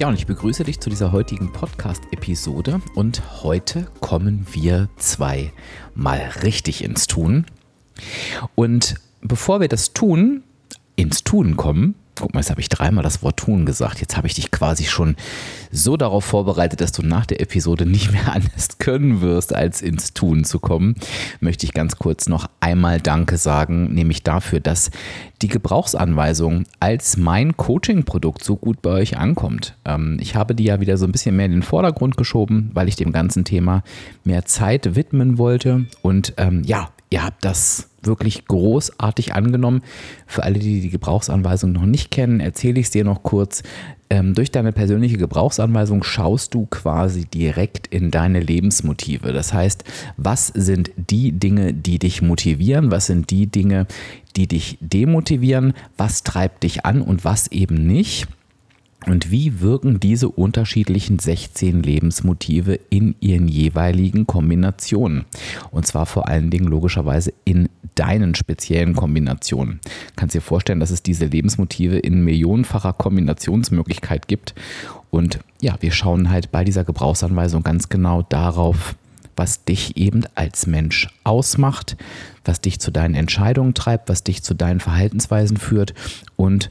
Ja, und ich begrüße dich zu dieser heutigen Podcast-Episode. Und heute kommen wir zwei mal richtig ins Tun. Und bevor wir das tun, ins Tun kommen, Guck mal, jetzt habe ich dreimal das Wort tun gesagt. Jetzt habe ich dich quasi schon so darauf vorbereitet, dass du nach der Episode nicht mehr anders können wirst, als ins Tun zu kommen. Möchte ich ganz kurz noch einmal Danke sagen, nämlich dafür, dass die Gebrauchsanweisung als mein Coaching-Produkt so gut bei euch ankommt. Ähm, ich habe die ja wieder so ein bisschen mehr in den Vordergrund geschoben, weil ich dem ganzen Thema mehr Zeit widmen wollte. Und ähm, ja, ihr habt das wirklich großartig angenommen. Für alle, die die Gebrauchsanweisung noch nicht kennen, erzähle ich es dir noch kurz. Ähm, durch deine persönliche Gebrauchsanweisung schaust du quasi direkt in deine Lebensmotive. Das heißt, was sind die Dinge, die dich motivieren? Was sind die Dinge, die dich demotivieren? Was treibt dich an und was eben nicht? Und wie wirken diese unterschiedlichen 16 Lebensmotive in ihren jeweiligen Kombinationen? Und zwar vor allen Dingen logischerweise in deinen speziellen Kombinationen. Du kannst dir vorstellen, dass es diese Lebensmotive in millionenfacher Kombinationsmöglichkeit gibt. Und ja, wir schauen halt bei dieser Gebrauchsanweisung ganz genau darauf, was dich eben als Mensch ausmacht, was dich zu deinen Entscheidungen treibt, was dich zu deinen Verhaltensweisen führt und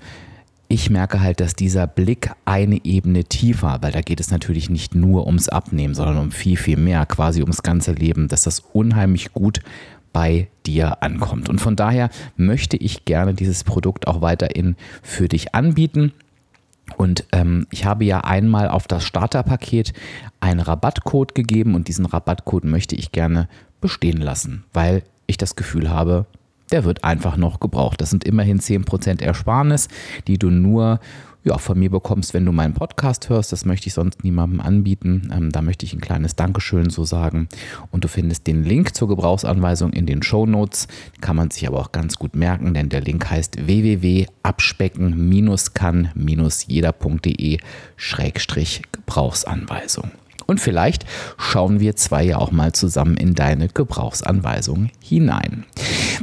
ich merke halt, dass dieser Blick eine Ebene tiefer, weil da geht es natürlich nicht nur ums Abnehmen, sondern um viel, viel mehr, quasi ums ganze Leben, dass das unheimlich gut bei dir ankommt. Und von daher möchte ich gerne dieses Produkt auch weiterhin für dich anbieten. Und ähm, ich habe ja einmal auf das Starterpaket einen Rabattcode gegeben und diesen Rabattcode möchte ich gerne bestehen lassen, weil ich das Gefühl habe, der wird einfach noch gebraucht. Das sind immerhin 10% Ersparnis, die du nur ja, von mir bekommst, wenn du meinen Podcast hörst. Das möchte ich sonst niemandem anbieten. Ähm, da möchte ich ein kleines Dankeschön so sagen. Und du findest den Link zur Gebrauchsanweisung in den Show Notes. Kann man sich aber auch ganz gut merken, denn der Link heißt www.abspecken-kann-jeder.de Gebrauchsanweisung. Und vielleicht schauen wir zwei ja auch mal zusammen in deine Gebrauchsanweisung hinein.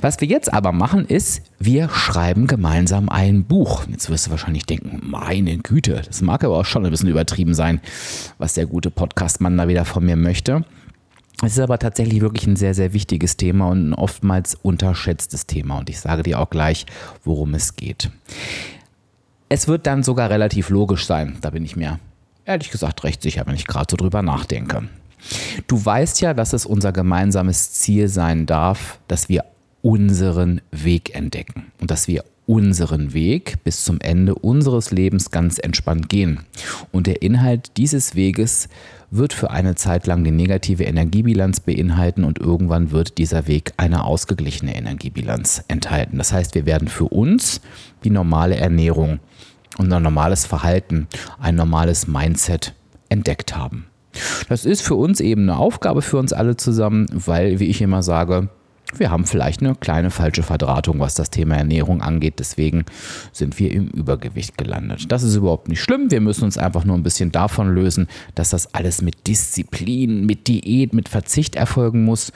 Was wir jetzt aber machen ist, wir schreiben gemeinsam ein Buch. Jetzt wirst du wahrscheinlich denken, meine Güte, das mag aber auch schon ein bisschen übertrieben sein, was der gute Podcastmann da wieder von mir möchte. Es ist aber tatsächlich wirklich ein sehr, sehr wichtiges Thema und ein oftmals unterschätztes Thema. Und ich sage dir auch gleich, worum es geht. Es wird dann sogar relativ logisch sein, da bin ich mir ehrlich gesagt recht sicher, wenn ich gerade so drüber nachdenke. Du weißt ja, dass es unser gemeinsames Ziel sein darf, dass wir unseren Weg entdecken und dass wir unseren Weg bis zum Ende unseres Lebens ganz entspannt gehen. Und der Inhalt dieses Weges wird für eine Zeit lang die negative Energiebilanz beinhalten und irgendwann wird dieser Weg eine ausgeglichene Energiebilanz enthalten. Das heißt, wir werden für uns die normale Ernährung unser normales Verhalten, ein normales Mindset entdeckt haben. Das ist für uns eben eine Aufgabe für uns alle zusammen, weil, wie ich immer sage, wir haben vielleicht eine kleine falsche Verdrahtung, was das Thema Ernährung angeht. Deswegen sind wir im Übergewicht gelandet. Das ist überhaupt nicht schlimm. Wir müssen uns einfach nur ein bisschen davon lösen, dass das alles mit Disziplin, mit Diät, mit Verzicht erfolgen muss.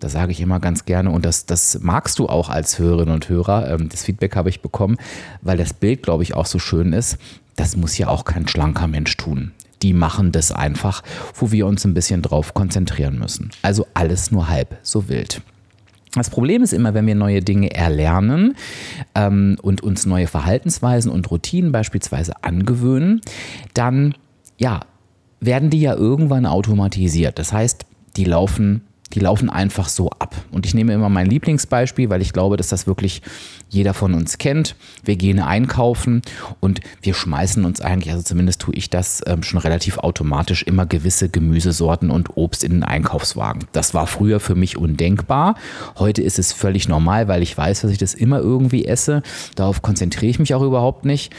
Da sage ich immer ganz gerne, und das, das magst du auch als Hörerinnen und Hörer, ähm, das Feedback habe ich bekommen, weil das Bild, glaube ich, auch so schön ist. Das muss ja auch kein schlanker Mensch tun. Die machen das einfach, wo wir uns ein bisschen drauf konzentrieren müssen. Also alles nur halb so wild. Das Problem ist immer, wenn wir neue Dinge erlernen ähm, und uns neue Verhaltensweisen und Routinen beispielsweise angewöhnen, dann ja, werden die ja irgendwann automatisiert. Das heißt, die laufen die laufen einfach so ab. Und ich nehme immer mein Lieblingsbeispiel, weil ich glaube, dass das wirklich jeder von uns kennt. Wir gehen einkaufen und wir schmeißen uns eigentlich, also zumindest tue ich das ähm, schon relativ automatisch, immer gewisse Gemüsesorten und Obst in den Einkaufswagen. Das war früher für mich undenkbar. Heute ist es völlig normal, weil ich weiß, dass ich das immer irgendwie esse. Darauf konzentriere ich mich auch überhaupt nicht.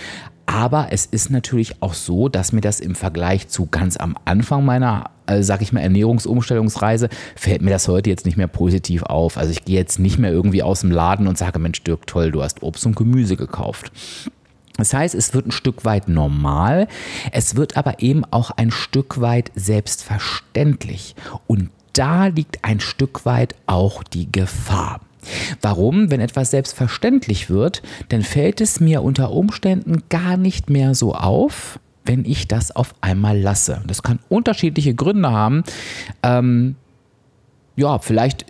Aber es ist natürlich auch so, dass mir das im Vergleich zu ganz am Anfang meiner, äh, sag ich mal, Ernährungsumstellungsreise, fällt mir das heute jetzt nicht mehr positiv auf. Also ich gehe jetzt nicht mehr irgendwie aus dem Laden und sage, Mensch, Dirk, toll, du hast Obst und Gemüse gekauft. Das heißt, es wird ein Stück weit normal, es wird aber eben auch ein Stück weit selbstverständlich. Und da liegt ein Stück weit auch die Gefahr. Warum? Wenn etwas selbstverständlich wird, dann fällt es mir unter Umständen gar nicht mehr so auf, wenn ich das auf einmal lasse. Das kann unterschiedliche Gründe haben. Ähm, ja, vielleicht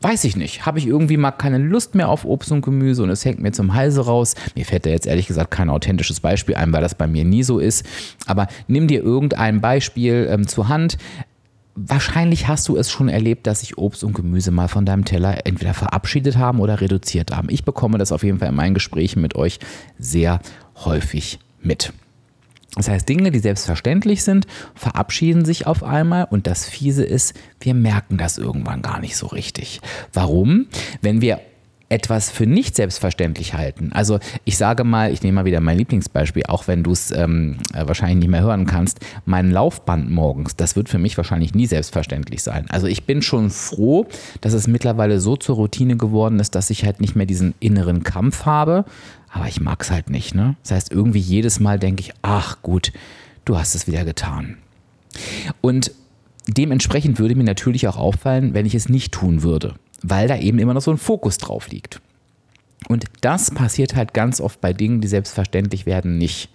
weiß ich nicht, habe ich irgendwie mal keine Lust mehr auf Obst und Gemüse und es hängt mir zum Halse raus. Mir fällt da jetzt ehrlich gesagt kein authentisches Beispiel ein, weil das bei mir nie so ist. Aber nimm dir irgendein Beispiel ähm, zur Hand. Wahrscheinlich hast du es schon erlebt, dass sich Obst und Gemüse mal von deinem Teller entweder verabschiedet haben oder reduziert haben. Ich bekomme das auf jeden Fall in meinen Gesprächen mit euch sehr häufig mit. Das heißt, Dinge, die selbstverständlich sind, verabschieden sich auf einmal und das Fiese ist, wir merken das irgendwann gar nicht so richtig. Warum? Wenn wir etwas für nicht selbstverständlich halten. Also ich sage mal, ich nehme mal wieder mein Lieblingsbeispiel, auch wenn du es ähm, äh, wahrscheinlich nicht mehr hören kannst, mein Laufband morgens, das wird für mich wahrscheinlich nie selbstverständlich sein. Also ich bin schon froh, dass es mittlerweile so zur Routine geworden ist, dass ich halt nicht mehr diesen inneren Kampf habe, aber ich mag es halt nicht. Ne? Das heißt, irgendwie jedes Mal denke ich, ach gut, du hast es wieder getan. Und dementsprechend würde mir natürlich auch auffallen, wenn ich es nicht tun würde weil da eben immer noch so ein Fokus drauf liegt. Und das passiert halt ganz oft bei Dingen, die selbstverständlich werden, nicht.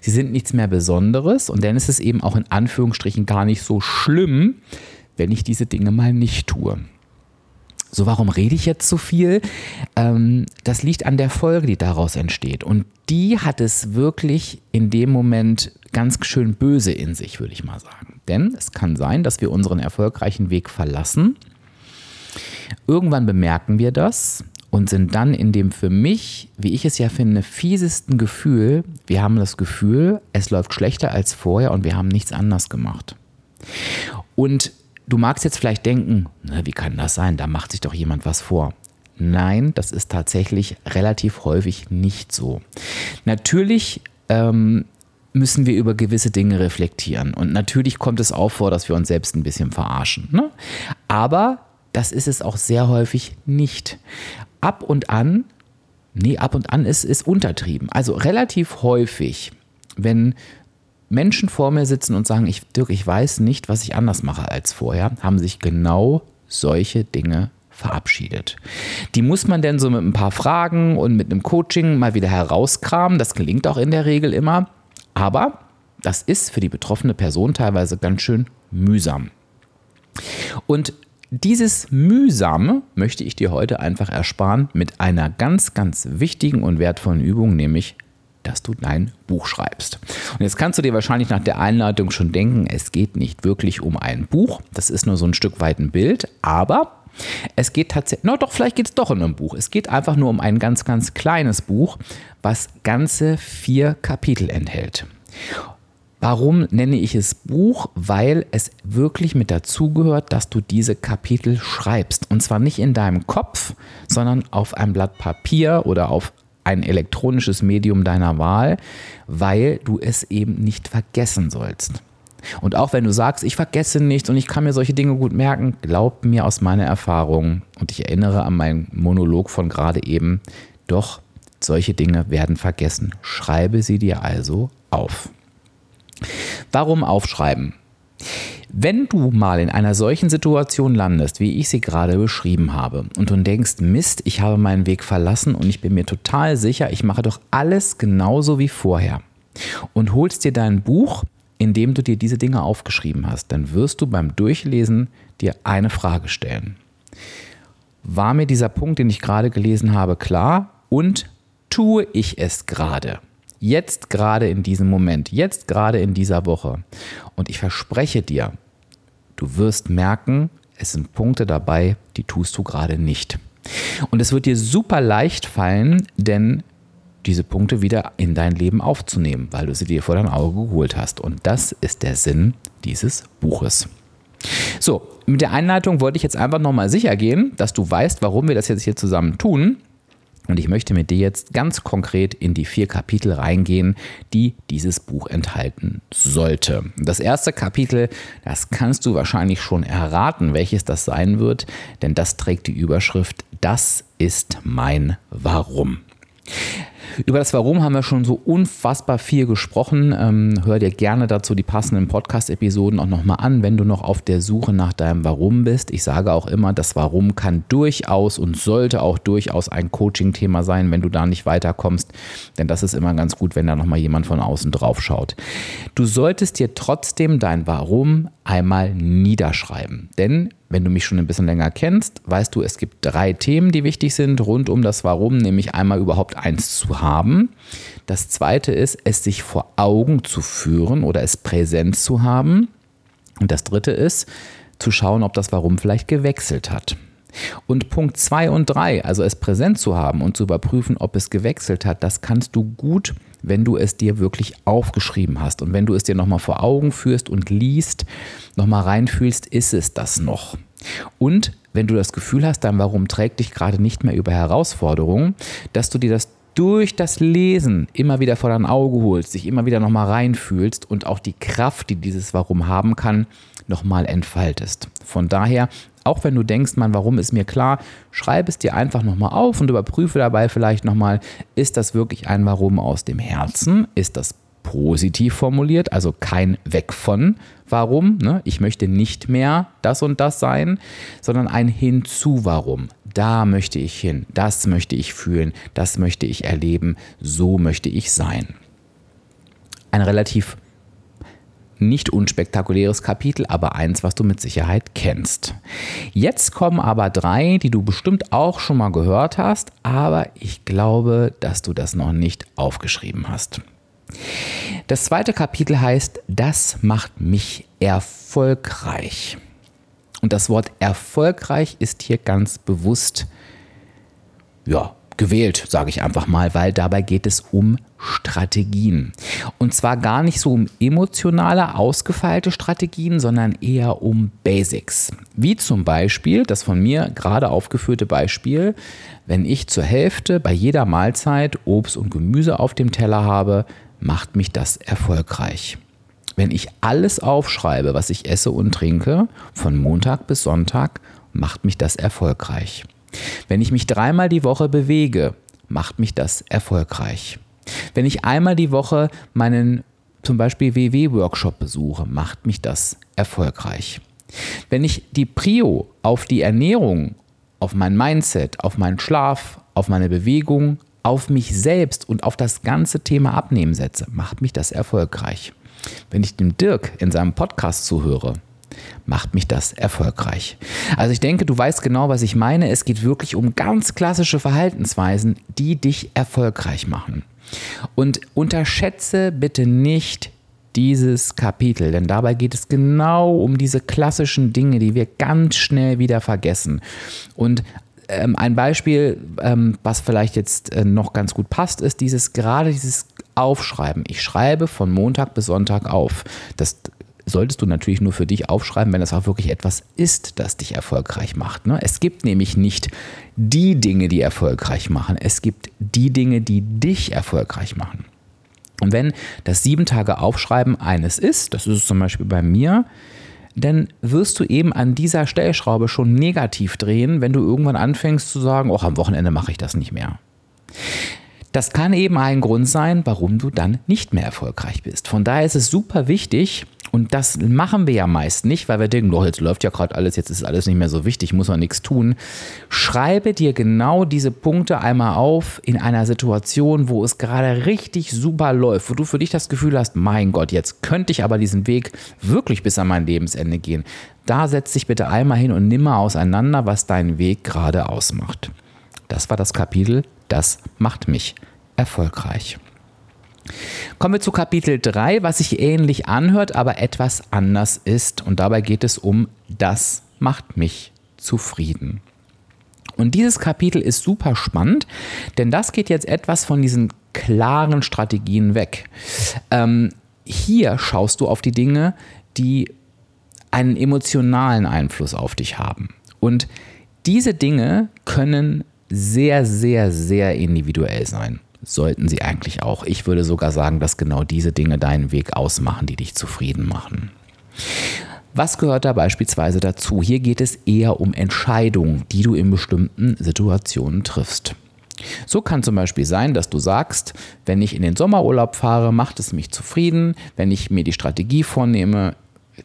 Sie sind nichts mehr Besonderes und dann ist es eben auch in Anführungsstrichen gar nicht so schlimm, wenn ich diese Dinge mal nicht tue. So, warum rede ich jetzt so viel? Ähm, das liegt an der Folge, die daraus entsteht. Und die hat es wirklich in dem Moment ganz schön böse in sich, würde ich mal sagen. Denn es kann sein, dass wir unseren erfolgreichen Weg verlassen Irgendwann bemerken wir das und sind dann in dem für mich, wie ich es ja finde, fiesesten Gefühl, wir haben das Gefühl, es läuft schlechter als vorher und wir haben nichts anders gemacht. Und du magst jetzt vielleicht denken, na, wie kann das sein? Da macht sich doch jemand was vor. Nein, das ist tatsächlich relativ häufig nicht so. Natürlich ähm, müssen wir über gewisse Dinge reflektieren. Und natürlich kommt es auch vor, dass wir uns selbst ein bisschen verarschen. Ne? Aber das ist es auch sehr häufig nicht. Ab und an, nee, ab und an ist es untertrieben. Also relativ häufig, wenn Menschen vor mir sitzen und sagen, ich, Dirk, ich weiß nicht, was ich anders mache als vorher, haben sich genau solche Dinge verabschiedet. Die muss man denn so mit ein paar Fragen und mit einem Coaching mal wieder herauskramen. Das gelingt auch in der Regel immer. Aber das ist für die betroffene Person teilweise ganz schön mühsam. Und dieses Mühsame möchte ich dir heute einfach ersparen mit einer ganz, ganz wichtigen und wertvollen Übung, nämlich dass du dein Buch schreibst. Und jetzt kannst du dir wahrscheinlich nach der Einleitung schon denken, es geht nicht wirklich um ein Buch, das ist nur so ein Stück weit ein Bild, aber es geht tatsächlich, na doch, vielleicht geht es doch um ein Buch. Es geht einfach nur um ein ganz, ganz kleines Buch, was ganze vier Kapitel enthält. Warum nenne ich es Buch? Weil es wirklich mit dazugehört, dass du diese Kapitel schreibst. Und zwar nicht in deinem Kopf, sondern auf ein Blatt Papier oder auf ein elektronisches Medium deiner Wahl, weil du es eben nicht vergessen sollst. Und auch wenn du sagst, ich vergesse nichts und ich kann mir solche Dinge gut merken, glaub mir aus meiner Erfahrung und ich erinnere an meinen Monolog von gerade eben, doch solche Dinge werden vergessen. Schreibe sie dir also auf. Warum aufschreiben? Wenn du mal in einer solchen Situation landest, wie ich sie gerade beschrieben habe, und du denkst, Mist, ich habe meinen Weg verlassen und ich bin mir total sicher, ich mache doch alles genauso wie vorher, und holst dir dein Buch, in dem du dir diese Dinge aufgeschrieben hast, dann wirst du beim Durchlesen dir eine Frage stellen. War mir dieser Punkt, den ich gerade gelesen habe, klar? Und tue ich es gerade? Jetzt gerade in diesem Moment, jetzt gerade in dieser Woche. Und ich verspreche dir, du wirst merken, es sind Punkte dabei, die tust du gerade nicht. Und es wird dir super leicht fallen, denn diese Punkte wieder in dein Leben aufzunehmen, weil du sie dir vor dein Auge geholt hast. Und das ist der Sinn dieses Buches. So, mit der Einleitung wollte ich jetzt einfach nochmal sicher gehen, dass du weißt, warum wir das jetzt hier zusammen tun. Und ich möchte mit dir jetzt ganz konkret in die vier Kapitel reingehen, die dieses Buch enthalten sollte. Das erste Kapitel, das kannst du wahrscheinlich schon erraten, welches das sein wird, denn das trägt die Überschrift Das ist mein Warum. Über das Warum haben wir schon so unfassbar viel gesprochen. Ähm, hör dir gerne dazu die passenden Podcast-Episoden auch nochmal an, wenn du noch auf der Suche nach deinem Warum bist. Ich sage auch immer, das Warum kann durchaus und sollte auch durchaus ein Coaching-Thema sein, wenn du da nicht weiterkommst. Denn das ist immer ganz gut, wenn da nochmal jemand von außen drauf schaut. Du solltest dir trotzdem dein Warum einmal niederschreiben. Denn wenn du mich schon ein bisschen länger kennst, weißt du, es gibt drei Themen, die wichtig sind rund um das Warum, nämlich einmal überhaupt eins zu haben. Das zweite ist, es sich vor Augen zu führen oder es präsent zu haben. Und das dritte ist, zu schauen, ob das Warum vielleicht gewechselt hat. Und Punkt 2 und 3, also es präsent zu haben und zu überprüfen, ob es gewechselt hat, das kannst du gut, wenn du es dir wirklich aufgeschrieben hast. Und wenn du es dir nochmal vor Augen führst und liest, nochmal reinfühlst, ist es das noch. Und wenn du das Gefühl hast, dein Warum trägt dich gerade nicht mehr über Herausforderungen, dass du dir das durch das Lesen immer wieder vor dein Auge holst, dich immer wieder nochmal reinfühlst und auch die Kraft, die dieses Warum haben kann, nochmal entfaltest. Von daher auch wenn du denkst, man, warum ist mir klar, schreib es dir einfach nochmal auf und überprüfe dabei vielleicht nochmal, ist das wirklich ein Warum aus dem Herzen? Ist das positiv formuliert, also kein Weg von Warum. Ne? Ich möchte nicht mehr das und das sein, sondern ein Hinzu Warum. Da möchte ich hin, das möchte ich fühlen, das möchte ich erleben, so möchte ich sein. Ein relativ nicht unspektakuläres Kapitel, aber eins, was du mit Sicherheit kennst. Jetzt kommen aber drei, die du bestimmt auch schon mal gehört hast, aber ich glaube, dass du das noch nicht aufgeschrieben hast. Das zweite Kapitel heißt, das macht mich erfolgreich. Und das Wort erfolgreich ist hier ganz bewusst ja, gewählt, sage ich einfach mal, weil dabei geht es um Strategien. Und zwar gar nicht so um emotionale, ausgefeilte Strategien, sondern eher um Basics. Wie zum Beispiel das von mir gerade aufgeführte Beispiel, wenn ich zur Hälfte bei jeder Mahlzeit Obst und Gemüse auf dem Teller habe, macht mich das erfolgreich. Wenn ich alles aufschreibe, was ich esse und trinke, von Montag bis Sonntag, macht mich das erfolgreich. Wenn ich mich dreimal die Woche bewege, macht mich das erfolgreich. Wenn ich einmal die Woche meinen zum Beispiel WW-Workshop besuche, macht mich das erfolgreich. Wenn ich die Prio auf die Ernährung, auf mein Mindset, auf meinen Schlaf, auf meine Bewegung, auf mich selbst und auf das ganze Thema Abnehmen setze, macht mich das erfolgreich. Wenn ich dem Dirk in seinem Podcast zuhöre, macht mich das erfolgreich. Also ich denke, du weißt genau, was ich meine. Es geht wirklich um ganz klassische Verhaltensweisen, die dich erfolgreich machen. Und unterschätze bitte nicht dieses Kapitel, denn dabei geht es genau um diese klassischen Dinge, die wir ganz schnell wieder vergessen. Und ähm, ein Beispiel, ähm, was vielleicht jetzt äh, noch ganz gut passt, ist dieses gerade dieses Aufschreiben. Ich schreibe von Montag bis Sonntag auf. Das solltest du natürlich nur für dich aufschreiben, wenn es auch wirklich etwas ist, das dich erfolgreich macht. Ne? Es gibt nämlich nicht die Dinge, die erfolgreich machen. Es gibt die Dinge, die dich erfolgreich machen. Und wenn das sieben Tage Aufschreiben eines ist, das ist es zum Beispiel bei mir, dann wirst du eben an dieser Stellschraube schon negativ drehen, wenn du irgendwann anfängst zu sagen, oh, am Wochenende mache ich das nicht mehr. Das kann eben ein Grund sein, warum du dann nicht mehr erfolgreich bist. Von daher ist es super wichtig, und das machen wir ja meist nicht, weil wir denken, doch, jetzt läuft ja gerade alles, jetzt ist alles nicht mehr so wichtig, muss man nichts tun. Schreibe dir genau diese Punkte einmal auf in einer Situation, wo es gerade richtig super läuft, wo du für dich das Gefühl hast, mein Gott, jetzt könnte ich aber diesen Weg wirklich bis an mein Lebensende gehen. Da setz dich bitte einmal hin und nimm mal auseinander, was deinen Weg gerade ausmacht. Das war das Kapitel, das macht mich erfolgreich. Kommen wir zu Kapitel 3, was sich ähnlich anhört, aber etwas anders ist. Und dabei geht es um, das macht mich zufrieden. Und dieses Kapitel ist super spannend, denn das geht jetzt etwas von diesen klaren Strategien weg. Ähm, hier schaust du auf die Dinge, die einen emotionalen Einfluss auf dich haben. Und diese Dinge können sehr, sehr, sehr individuell sein. Sollten sie eigentlich auch. Ich würde sogar sagen, dass genau diese Dinge deinen Weg ausmachen, die dich zufrieden machen. Was gehört da beispielsweise dazu? Hier geht es eher um Entscheidungen, die du in bestimmten Situationen triffst. So kann zum Beispiel sein, dass du sagst, wenn ich in den Sommerurlaub fahre, macht es mich zufrieden. Wenn ich mir die Strategie vornehme,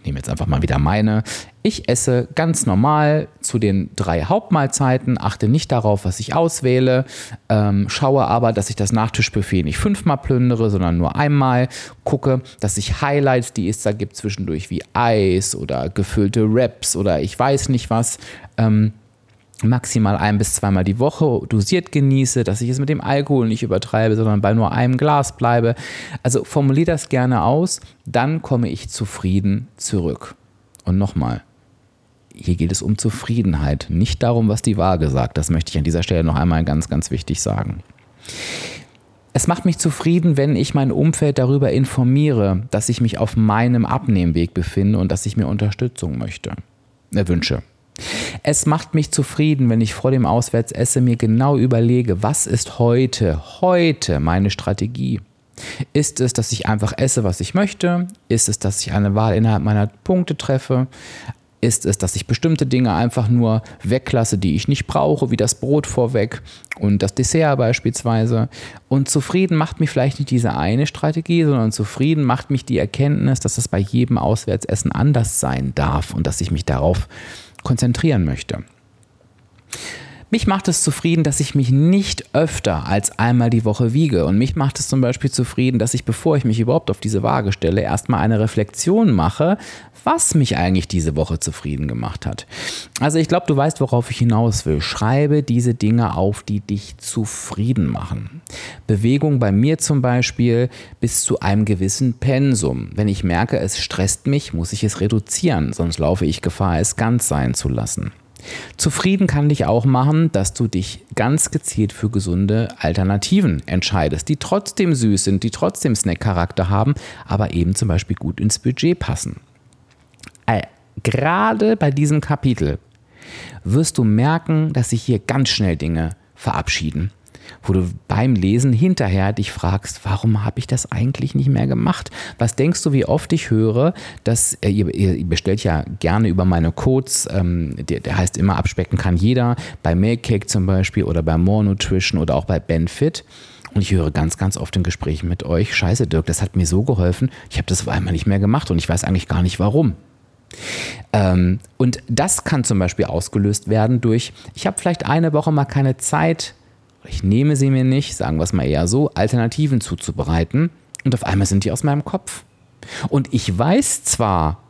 nehme jetzt einfach mal wieder meine. Ich esse ganz normal zu den drei Hauptmahlzeiten, achte nicht darauf, was ich auswähle, ähm, schaue aber, dass ich das Nachtischbuffet nicht fünfmal plündere, sondern nur einmal. Gucke, dass ich Highlights, die es da gibt, zwischendurch wie Eis oder gefüllte Wraps oder ich weiß nicht was, ähm, maximal ein bis zweimal die Woche dosiert genieße, dass ich es mit dem Alkohol nicht übertreibe, sondern bei nur einem Glas bleibe. Also formuliere das gerne aus, dann komme ich zufrieden zurück. Und nochmal, hier geht es um Zufriedenheit, nicht darum, was die Waage sagt. Das möchte ich an dieser Stelle noch einmal ganz, ganz wichtig sagen. Es macht mich zufrieden, wenn ich mein Umfeld darüber informiere, dass ich mich auf meinem Abnehmweg befinde und dass ich mir Unterstützung möchte, äh, wünsche. Es macht mich zufrieden, wenn ich vor dem Auswärtsessen mir genau überlege, was ist heute, heute meine Strategie? Ist es, dass ich einfach esse, was ich möchte? Ist es, dass ich eine Wahl innerhalb meiner Punkte treffe? Ist es, dass ich bestimmte Dinge einfach nur weglasse, die ich nicht brauche, wie das Brot vorweg und das Dessert beispielsweise? Und zufrieden macht mich vielleicht nicht diese eine Strategie, sondern zufrieden macht mich die Erkenntnis, dass es bei jedem Auswärtsessen anders sein darf und dass ich mich darauf konzentrieren möchte. Mich macht es zufrieden, dass ich mich nicht öfter als einmal die Woche wiege. Und mich macht es zum Beispiel zufrieden, dass ich, bevor ich mich überhaupt auf diese Waage stelle, erstmal eine Reflexion mache, was mich eigentlich diese Woche zufrieden gemacht hat. Also ich glaube, du weißt, worauf ich hinaus will. Schreibe diese Dinge auf, die dich zufrieden machen. Bewegung bei mir zum Beispiel bis zu einem gewissen Pensum. Wenn ich merke, es stresst mich, muss ich es reduzieren, sonst laufe ich Gefahr, es ganz sein zu lassen. Zufrieden kann dich auch machen, dass du dich ganz gezielt für gesunde Alternativen entscheidest, die trotzdem süß sind, die trotzdem Snack-Charakter haben, aber eben zum Beispiel gut ins Budget passen. Äh, gerade bei diesem Kapitel wirst du merken, dass sich hier ganz schnell Dinge verabschieden wo du beim Lesen hinterher dich fragst, warum habe ich das eigentlich nicht mehr gemacht? Was denkst du, wie oft ich höre, dass äh, ihr, ihr, bestellt ja gerne über meine Codes, ähm, der, der, heißt immer abspecken kann jeder, bei Milkcake zum Beispiel oder bei More Nutrition oder auch bei Benfit. Und ich höre ganz, ganz oft in Gesprächen mit euch, scheiße Dirk, das hat mir so geholfen, ich habe das auf einmal nicht mehr gemacht und ich weiß eigentlich gar nicht warum. Ähm, und das kann zum Beispiel ausgelöst werden durch, ich habe vielleicht eine Woche mal keine Zeit, ich nehme sie mir nicht, sagen wir es mal eher so, Alternativen zuzubereiten und auf einmal sind die aus meinem Kopf. Und ich weiß zwar,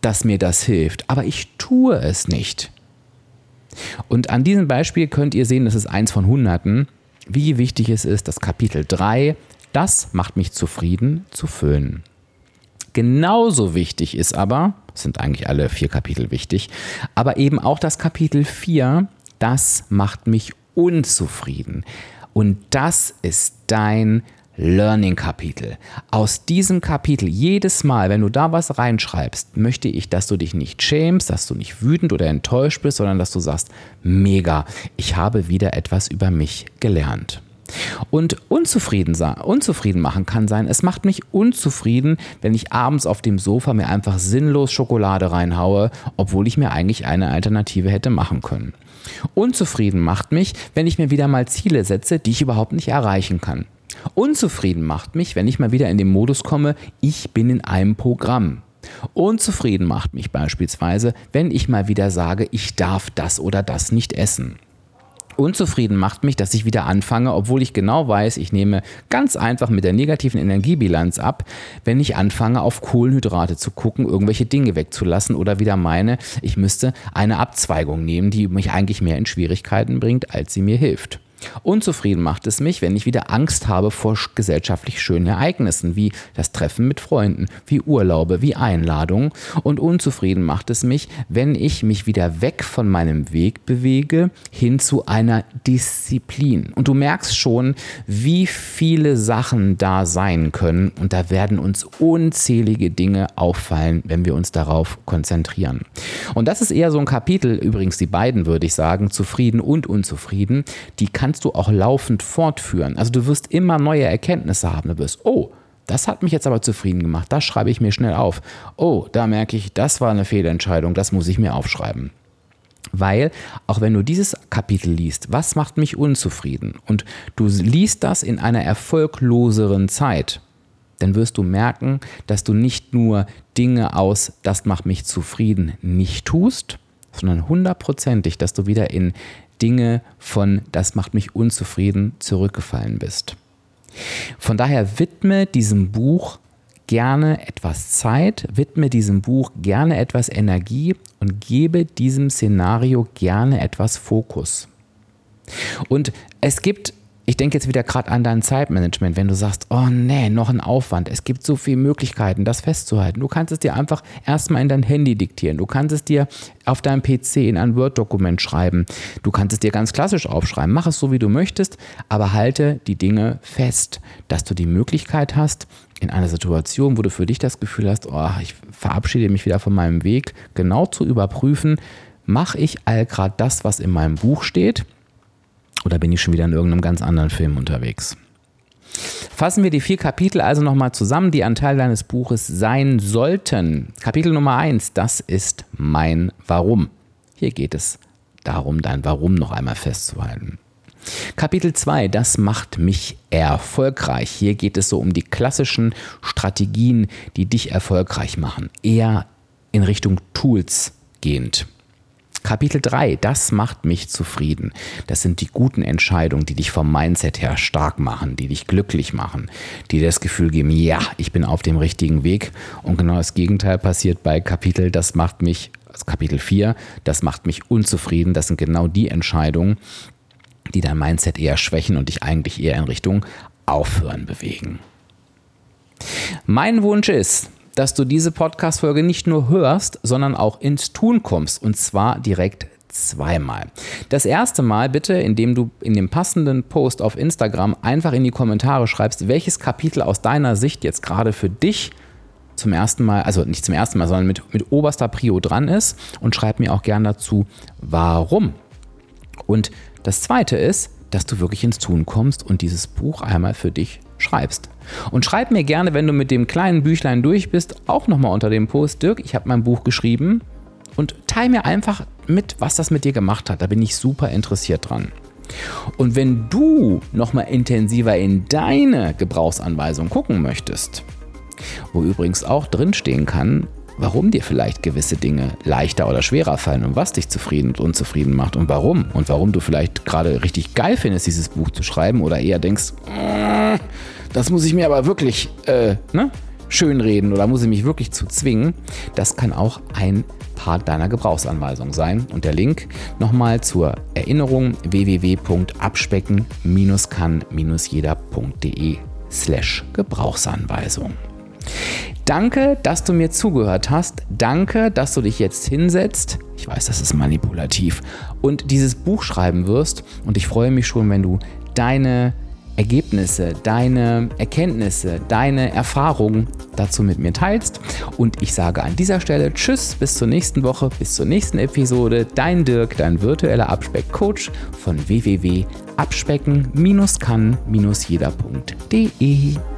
dass mir das hilft, aber ich tue es nicht. Und an diesem Beispiel könnt ihr sehen, das ist eins von Hunderten, wie wichtig es ist, das Kapitel 3, das macht mich zufrieden, zu füllen. Genauso wichtig ist aber, sind eigentlich alle vier Kapitel wichtig, aber eben auch das Kapitel 4, das macht mich unzufrieden. Und das ist dein Learning-Kapitel. Aus diesem Kapitel, jedes Mal, wenn du da was reinschreibst, möchte ich, dass du dich nicht schämst, dass du nicht wütend oder enttäuscht bist, sondern dass du sagst, mega, ich habe wieder etwas über mich gelernt. Und unzufrieden, unzufrieden machen kann sein, es macht mich unzufrieden, wenn ich abends auf dem Sofa mir einfach sinnlos Schokolade reinhaue, obwohl ich mir eigentlich eine Alternative hätte machen können. Unzufrieden macht mich, wenn ich mir wieder mal Ziele setze, die ich überhaupt nicht erreichen kann. Unzufrieden macht mich, wenn ich mal wieder in den Modus komme, ich bin in einem Programm. Unzufrieden macht mich beispielsweise, wenn ich mal wieder sage, ich darf das oder das nicht essen. Unzufrieden macht mich, dass ich wieder anfange, obwohl ich genau weiß, ich nehme ganz einfach mit der negativen Energiebilanz ab, wenn ich anfange, auf Kohlenhydrate zu gucken, irgendwelche Dinge wegzulassen oder wieder meine, ich müsste eine Abzweigung nehmen, die mich eigentlich mehr in Schwierigkeiten bringt, als sie mir hilft. Unzufrieden macht es mich, wenn ich wieder Angst habe vor gesellschaftlich schönen Ereignissen, wie das Treffen mit Freunden, wie Urlaube, wie Einladungen. Und unzufrieden macht es mich, wenn ich mich wieder weg von meinem Weg bewege, hin zu einer Disziplin. Und du merkst schon, wie viele Sachen da sein können. Und da werden uns unzählige Dinge auffallen, wenn wir uns darauf konzentrieren. Und das ist eher so ein Kapitel, übrigens die beiden würde ich sagen, zufrieden und unzufrieden, die kann kannst du auch laufend fortführen. Also du wirst immer neue Erkenntnisse haben. Du wirst, oh, das hat mich jetzt aber zufrieden gemacht. Das schreibe ich mir schnell auf. Oh, da merke ich, das war eine Fehlentscheidung. Das muss ich mir aufschreiben. Weil, auch wenn du dieses Kapitel liest, was macht mich unzufrieden? Und du liest das in einer erfolgloseren Zeit, dann wirst du merken, dass du nicht nur Dinge aus, das macht mich zufrieden, nicht tust, sondern hundertprozentig, dass du wieder in Dinge von das macht mich unzufrieden zurückgefallen bist. Von daher widme diesem Buch gerne etwas Zeit, widme diesem Buch gerne etwas Energie und gebe diesem Szenario gerne etwas Fokus. Und es gibt ich denke jetzt wieder gerade an dein Zeitmanagement, wenn du sagst, oh nee, noch ein Aufwand. Es gibt so viele Möglichkeiten, das festzuhalten. Du kannst es dir einfach erstmal in dein Handy diktieren. Du kannst es dir auf deinem PC in ein Word-Dokument schreiben. Du kannst es dir ganz klassisch aufschreiben. Mach es so, wie du möchtest, aber halte die Dinge fest, dass du die Möglichkeit hast, in einer Situation, wo du für dich das Gefühl hast, oh, ich verabschiede mich wieder von meinem Weg, genau zu überprüfen, mache ich all gerade das, was in meinem Buch steht oder bin ich schon wieder in irgendeinem ganz anderen Film unterwegs? Fassen wir die vier Kapitel also nochmal zusammen, die ein Teil deines Buches sein sollten. Kapitel Nummer eins, das ist mein Warum. Hier geht es darum, dein Warum noch einmal festzuhalten. Kapitel 2, das macht mich erfolgreich. Hier geht es so um die klassischen Strategien, die dich erfolgreich machen. Eher in Richtung Tools gehend. Kapitel 3, das macht mich zufrieden. Das sind die guten Entscheidungen, die dich vom Mindset her stark machen, die dich glücklich machen, die dir das Gefühl geben, ja, ich bin auf dem richtigen Weg. Und genau das Gegenteil passiert bei Kapitel, das macht mich, also Kapitel 4, das macht mich unzufrieden. Das sind genau die Entscheidungen, die dein Mindset eher schwächen und dich eigentlich eher in Richtung Aufhören bewegen. Mein Wunsch ist, dass du diese Podcast-Folge nicht nur hörst, sondern auch ins Tun kommst. Und zwar direkt zweimal. Das erste Mal bitte, indem du in dem passenden Post auf Instagram einfach in die Kommentare schreibst, welches Kapitel aus deiner Sicht jetzt gerade für dich zum ersten Mal, also nicht zum ersten Mal, sondern mit, mit oberster Prio dran ist und schreib mir auch gern dazu, warum. Und das zweite ist, dass du wirklich ins Tun kommst und dieses Buch einmal für dich schreibst. Und schreib mir gerne, wenn du mit dem kleinen Büchlein durch bist, auch nochmal unter dem Post, Dirk, ich habe mein Buch geschrieben und teile mir einfach mit, was das mit dir gemacht hat. Da bin ich super interessiert dran. Und wenn du nochmal intensiver in deine Gebrauchsanweisung gucken möchtest, wo übrigens auch drinstehen kann, warum dir vielleicht gewisse Dinge leichter oder schwerer fallen und was dich zufrieden und unzufrieden macht und warum. Und warum du vielleicht gerade richtig geil findest, dieses Buch zu schreiben oder eher denkst, äh, das muss ich mir aber wirklich äh, ne, schönreden oder muss ich mich wirklich zu zwingen. Das kann auch ein Part deiner Gebrauchsanweisung sein. Und der Link nochmal zur Erinnerung www.abspecken-kann-jeder.de slash Gebrauchsanweisung. Danke, dass du mir zugehört hast. Danke, dass du dich jetzt hinsetzt. Ich weiß, das ist manipulativ. Und dieses Buch schreiben wirst. Und ich freue mich schon, wenn du deine Ergebnisse, deine Erkenntnisse, deine Erfahrungen dazu mit mir teilst. Und ich sage an dieser Stelle Tschüss, bis zur nächsten Woche, bis zur nächsten Episode. Dein Dirk, dein virtueller Abspeck-Coach von www.abspecken-kann-jeder.de.